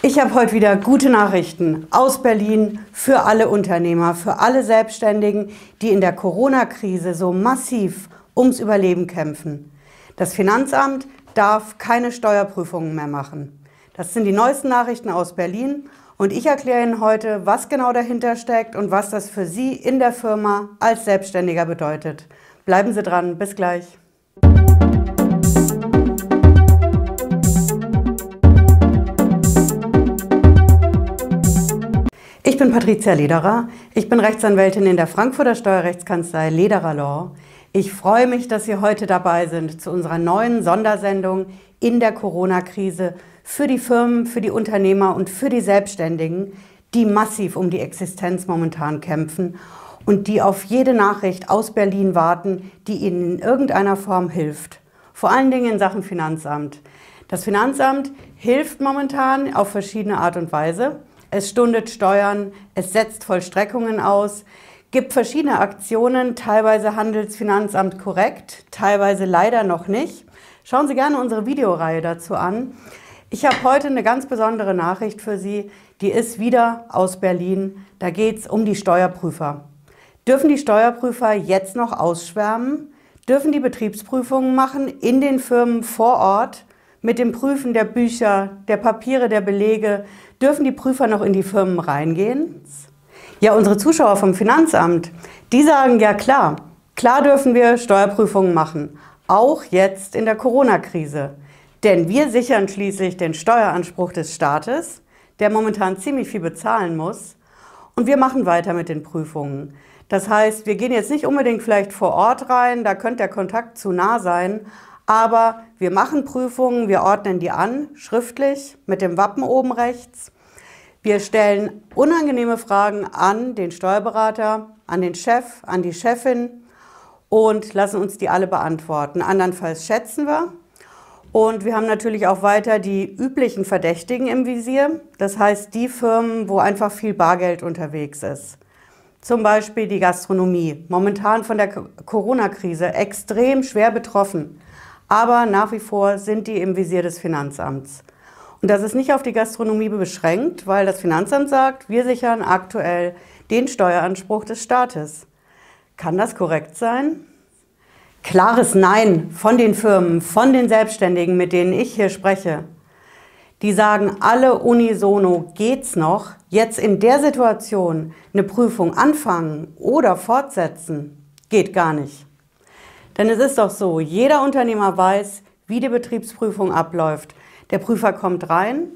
Ich habe heute wieder gute Nachrichten aus Berlin für alle Unternehmer, für alle Selbstständigen, die in der Corona-Krise so massiv ums Überleben kämpfen. Das Finanzamt darf keine Steuerprüfungen mehr machen. Das sind die neuesten Nachrichten aus Berlin und ich erkläre Ihnen heute, was genau dahinter steckt und was das für Sie in der Firma als Selbstständiger bedeutet. Bleiben Sie dran, bis gleich. Ich bin Patricia Lederer. Ich bin Rechtsanwältin in der Frankfurter Steuerrechtskanzlei Lederer Law. Ich freue mich, dass Sie heute dabei sind zu unserer neuen Sondersendung in der Corona-Krise für die Firmen, für die Unternehmer und für die Selbstständigen, die massiv um die Existenz momentan kämpfen und die auf jede Nachricht aus Berlin warten, die ihnen in irgendeiner Form hilft. Vor allen Dingen in Sachen Finanzamt. Das Finanzamt hilft momentan auf verschiedene Art und Weise. Es stundet Steuern, es setzt Vollstreckungen aus, gibt verschiedene Aktionen. Teilweise handelt das Finanzamt korrekt, teilweise leider noch nicht. Schauen Sie gerne unsere Videoreihe dazu an. Ich habe heute eine ganz besondere Nachricht für Sie. Die ist wieder aus Berlin. Da geht es um die Steuerprüfer. Dürfen die Steuerprüfer jetzt noch ausschwärmen? Dürfen die Betriebsprüfungen machen in den Firmen vor Ort mit dem Prüfen der Bücher, der Papiere, der Belege? Dürfen die Prüfer noch in die Firmen reingehen? Ja, unsere Zuschauer vom Finanzamt, die sagen ja klar, klar dürfen wir Steuerprüfungen machen, auch jetzt in der Corona-Krise. Denn wir sichern schließlich den Steueranspruch des Staates, der momentan ziemlich viel bezahlen muss. Und wir machen weiter mit den Prüfungen. Das heißt, wir gehen jetzt nicht unbedingt vielleicht vor Ort rein, da könnte der Kontakt zu nah sein, aber wir machen Prüfungen, wir ordnen die an, schriftlich, mit dem Wappen oben rechts. Wir stellen unangenehme Fragen an den Steuerberater, an den Chef, an die Chefin und lassen uns die alle beantworten. Andernfalls schätzen wir. Und wir haben natürlich auch weiter die üblichen Verdächtigen im Visier. Das heißt die Firmen, wo einfach viel Bargeld unterwegs ist. Zum Beispiel die Gastronomie, momentan von der Corona-Krise extrem schwer betroffen. Aber nach wie vor sind die im Visier des Finanzamts. Und das ist nicht auf die Gastronomie beschränkt, weil das Finanzamt sagt, wir sichern aktuell den Steueranspruch des Staates. Kann das korrekt sein? Klares Nein von den Firmen, von den Selbstständigen, mit denen ich hier spreche. Die sagen alle unisono, geht's noch, jetzt in der Situation eine Prüfung anfangen oder fortsetzen? Geht gar nicht. Denn es ist doch so, jeder Unternehmer weiß, wie die Betriebsprüfung abläuft. Der Prüfer kommt rein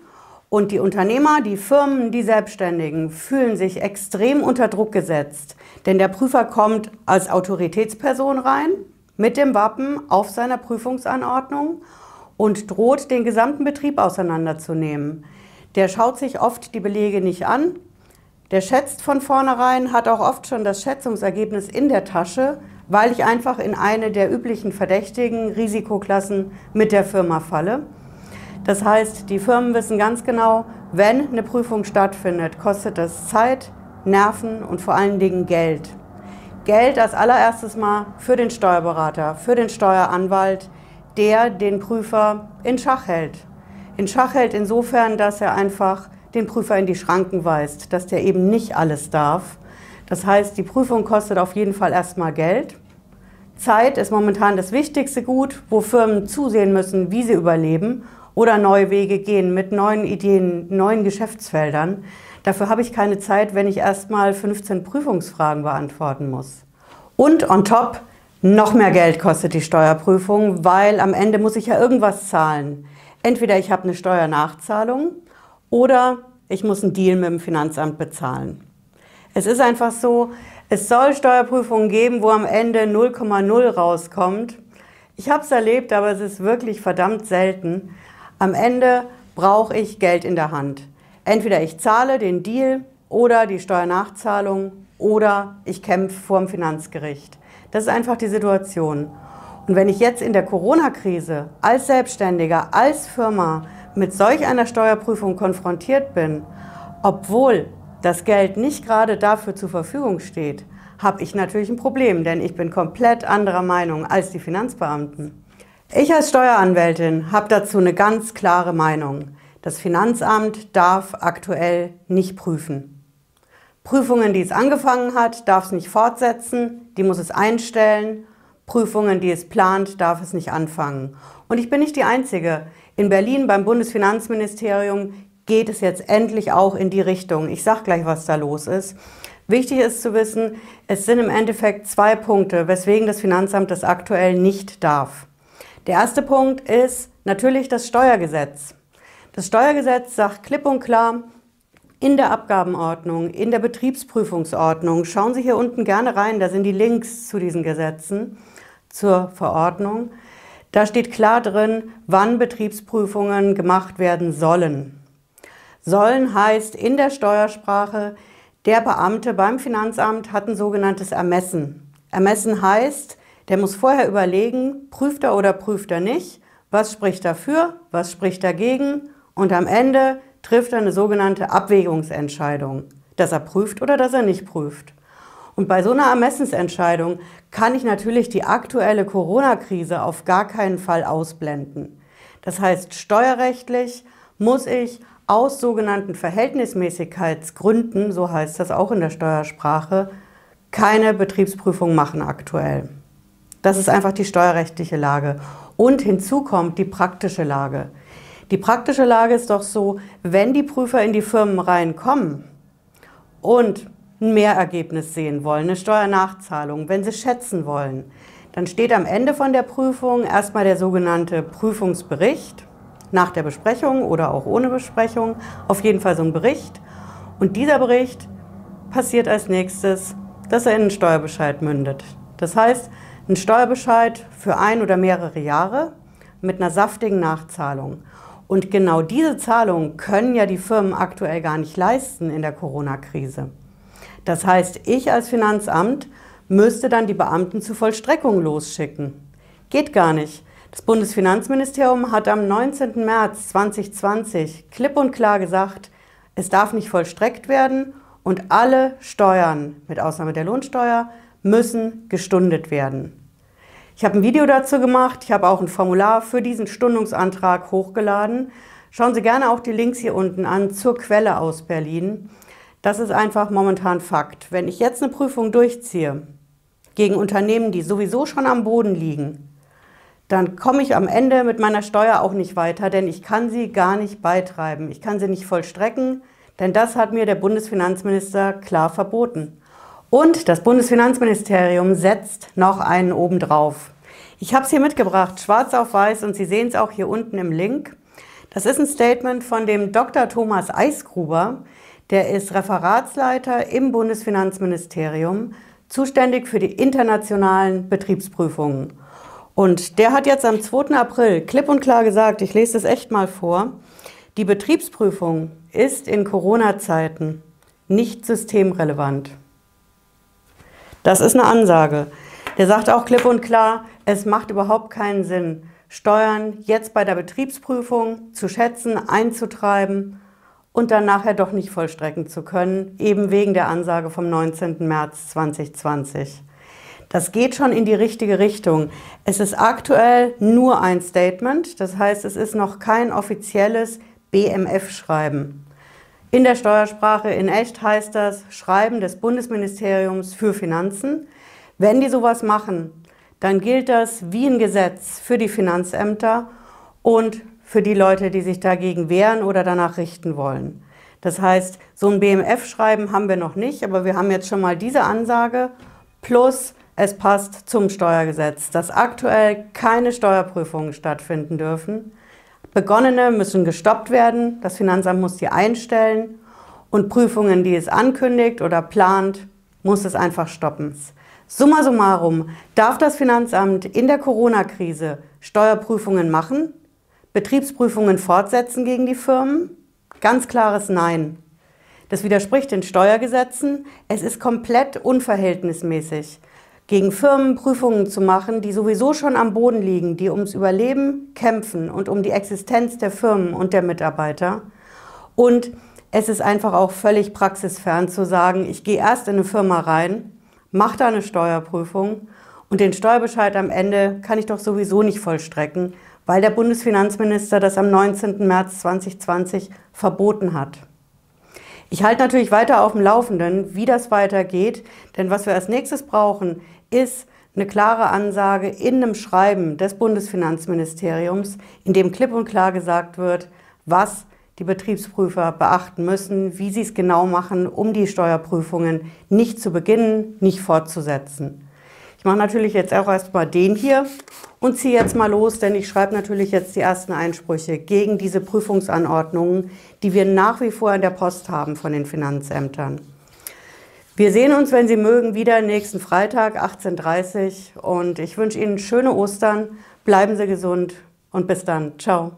und die Unternehmer, die Firmen, die Selbstständigen fühlen sich extrem unter Druck gesetzt. Denn der Prüfer kommt als Autoritätsperson rein mit dem Wappen auf seiner Prüfungsanordnung und droht, den gesamten Betrieb auseinanderzunehmen. Der schaut sich oft die Belege nicht an. Der schätzt von vornherein, hat auch oft schon das Schätzungsergebnis in der Tasche, weil ich einfach in eine der üblichen verdächtigen Risikoklassen mit der Firma falle. Das heißt, die Firmen wissen ganz genau, wenn eine Prüfung stattfindet, kostet das Zeit, Nerven und vor allen Dingen Geld. Geld als allererstes mal für den Steuerberater, für den Steueranwalt, der den Prüfer in Schach hält. In Schach hält insofern, dass er einfach den Prüfer in die Schranken weist, dass der eben nicht alles darf. Das heißt, die Prüfung kostet auf jeden Fall erstmal Geld. Zeit ist momentan das wichtigste Gut, wo Firmen zusehen müssen, wie sie überleben oder neue Wege gehen mit neuen Ideen, neuen Geschäftsfeldern. Dafür habe ich keine Zeit, wenn ich erstmal 15 Prüfungsfragen beantworten muss. Und on top, noch mehr Geld kostet die Steuerprüfung, weil am Ende muss ich ja irgendwas zahlen. Entweder ich habe eine Steuernachzahlung oder ich muss einen Deal mit dem Finanzamt bezahlen. Es ist einfach so, es soll Steuerprüfungen geben, wo am Ende 0,0 rauskommt. Ich habe es erlebt, aber es ist wirklich verdammt selten. Am Ende brauche ich Geld in der Hand. Entweder ich zahle den Deal oder die Steuernachzahlung oder ich kämpfe vor dem Finanzgericht. Das ist einfach die Situation. Und wenn ich jetzt in der Corona-Krise als Selbstständiger, als Firma mit solch einer Steuerprüfung konfrontiert bin, obwohl das Geld nicht gerade dafür zur Verfügung steht, habe ich natürlich ein Problem, denn ich bin komplett anderer Meinung als die Finanzbeamten. Ich als Steueranwältin habe dazu eine ganz klare Meinung. Das Finanzamt darf aktuell nicht prüfen. Prüfungen, die es angefangen hat, darf es nicht fortsetzen, die muss es einstellen. Prüfungen, die es plant, darf es nicht anfangen. Und ich bin nicht die Einzige. In Berlin beim Bundesfinanzministerium geht es jetzt endlich auch in die Richtung. Ich sage gleich, was da los ist. Wichtig ist zu wissen, es sind im Endeffekt zwei Punkte, weswegen das Finanzamt das aktuell nicht darf. Der erste Punkt ist natürlich das Steuergesetz. Das Steuergesetz sagt klipp und klar, in der Abgabenordnung, in der Betriebsprüfungsordnung, schauen Sie hier unten gerne rein, da sind die Links zu diesen Gesetzen, zur Verordnung. Da steht klar drin, wann Betriebsprüfungen gemacht werden sollen. Sollen heißt in der Steuersprache, der Beamte beim Finanzamt hat ein sogenanntes Ermessen. Ermessen heißt, der muss vorher überlegen, prüft er oder prüft er nicht, was spricht dafür, was spricht dagegen und am Ende trifft er eine sogenannte Abwägungsentscheidung, dass er prüft oder dass er nicht prüft. Und bei so einer Ermessensentscheidung kann ich natürlich die aktuelle Corona-Krise auf gar keinen Fall ausblenden. Das heißt, steuerrechtlich muss ich aus sogenannten Verhältnismäßigkeitsgründen, so heißt das auch in der Steuersprache, keine Betriebsprüfung machen aktuell. Das ist einfach die steuerrechtliche Lage. Und hinzu kommt die praktische Lage. Die praktische Lage ist doch so, wenn die Prüfer in die Firmen reinkommen und ein Mehrergebnis sehen wollen, eine Steuernachzahlung, wenn sie schätzen wollen, dann steht am Ende von der Prüfung erstmal der sogenannte Prüfungsbericht nach der Besprechung oder auch ohne Besprechung, auf jeden Fall so ein Bericht. Und dieser Bericht passiert als nächstes, dass er in einen Steuerbescheid mündet. Das heißt, ein Steuerbescheid für ein oder mehrere Jahre mit einer saftigen Nachzahlung. Und genau diese Zahlungen können ja die Firmen aktuell gar nicht leisten in der Corona-Krise. Das heißt, ich als Finanzamt müsste dann die Beamten zur Vollstreckung losschicken. Geht gar nicht. Das Bundesfinanzministerium hat am 19. März 2020 klipp und klar gesagt, es darf nicht vollstreckt werden und alle Steuern, mit Ausnahme der Lohnsteuer, müssen gestundet werden. Ich habe ein Video dazu gemacht, ich habe auch ein Formular für diesen Stundungsantrag hochgeladen. Schauen Sie gerne auch die Links hier unten an zur Quelle aus Berlin. Das ist einfach momentan Fakt. Wenn ich jetzt eine Prüfung durchziehe gegen Unternehmen, die sowieso schon am Boden liegen, dann komme ich am Ende mit meiner Steuer auch nicht weiter, denn ich kann sie gar nicht beitreiben. Ich kann sie nicht vollstrecken, denn das hat mir der Bundesfinanzminister klar verboten. Und das Bundesfinanzministerium setzt noch einen obendrauf. Ich habe es hier mitgebracht, schwarz auf weiß, und Sie sehen es auch hier unten im Link. Das ist ein Statement von dem Dr. Thomas Eisgruber. Der ist Referatsleiter im Bundesfinanzministerium, zuständig für die internationalen Betriebsprüfungen. Und der hat jetzt am 2. April klipp und klar gesagt, ich lese es echt mal vor, die Betriebsprüfung ist in Corona-Zeiten nicht systemrelevant. Das ist eine Ansage. Der sagt auch klipp und klar, es macht überhaupt keinen Sinn, Steuern jetzt bei der Betriebsprüfung zu schätzen, einzutreiben und dann nachher doch nicht vollstrecken zu können, eben wegen der Ansage vom 19. März 2020. Das geht schon in die richtige Richtung. Es ist aktuell nur ein Statement, das heißt, es ist noch kein offizielles BMF-Schreiben. In der Steuersprache in echt heißt das Schreiben des Bundesministeriums für Finanzen. Wenn die sowas machen, dann gilt das wie ein Gesetz für die Finanzämter und für die Leute, die sich dagegen wehren oder danach richten wollen. Das heißt, so ein BMF-Schreiben haben wir noch nicht, aber wir haben jetzt schon mal diese Ansage plus es passt zum Steuergesetz, dass aktuell keine Steuerprüfungen stattfinden dürfen. Begonnene müssen gestoppt werden, das Finanzamt muss die einstellen und Prüfungen, die es ankündigt oder plant, muss es einfach stoppen. Summa summarum, darf das Finanzamt in der Corona-Krise Steuerprüfungen machen, Betriebsprüfungen fortsetzen gegen die Firmen? Ganz klares Nein. Das widerspricht den Steuergesetzen. Es ist komplett unverhältnismäßig gegen Firmen Prüfungen zu machen, die sowieso schon am Boden liegen, die ums Überleben kämpfen und um die Existenz der Firmen und der Mitarbeiter. Und es ist einfach auch völlig praxisfern zu sagen, ich gehe erst in eine Firma rein, mache da eine Steuerprüfung und den Steuerbescheid am Ende kann ich doch sowieso nicht vollstrecken, weil der Bundesfinanzminister das am 19. März 2020 verboten hat. Ich halte natürlich weiter auf dem Laufenden, wie das weitergeht, denn was wir als nächstes brauchen, ist eine klare Ansage in einem Schreiben des Bundesfinanzministeriums, in dem klipp und klar gesagt wird, was die Betriebsprüfer beachten müssen, wie sie es genau machen, um die Steuerprüfungen nicht zu beginnen, nicht fortzusetzen. Ich mache natürlich jetzt auch erstmal den hier und ziehe jetzt mal los, denn ich schreibe natürlich jetzt die ersten Einsprüche gegen diese Prüfungsanordnungen, die wir nach wie vor in der Post haben von den Finanzämtern. Wir sehen uns, wenn Sie mögen, wieder nächsten Freitag 18.30 Uhr und ich wünsche Ihnen schöne Ostern, bleiben Sie gesund und bis dann. Ciao.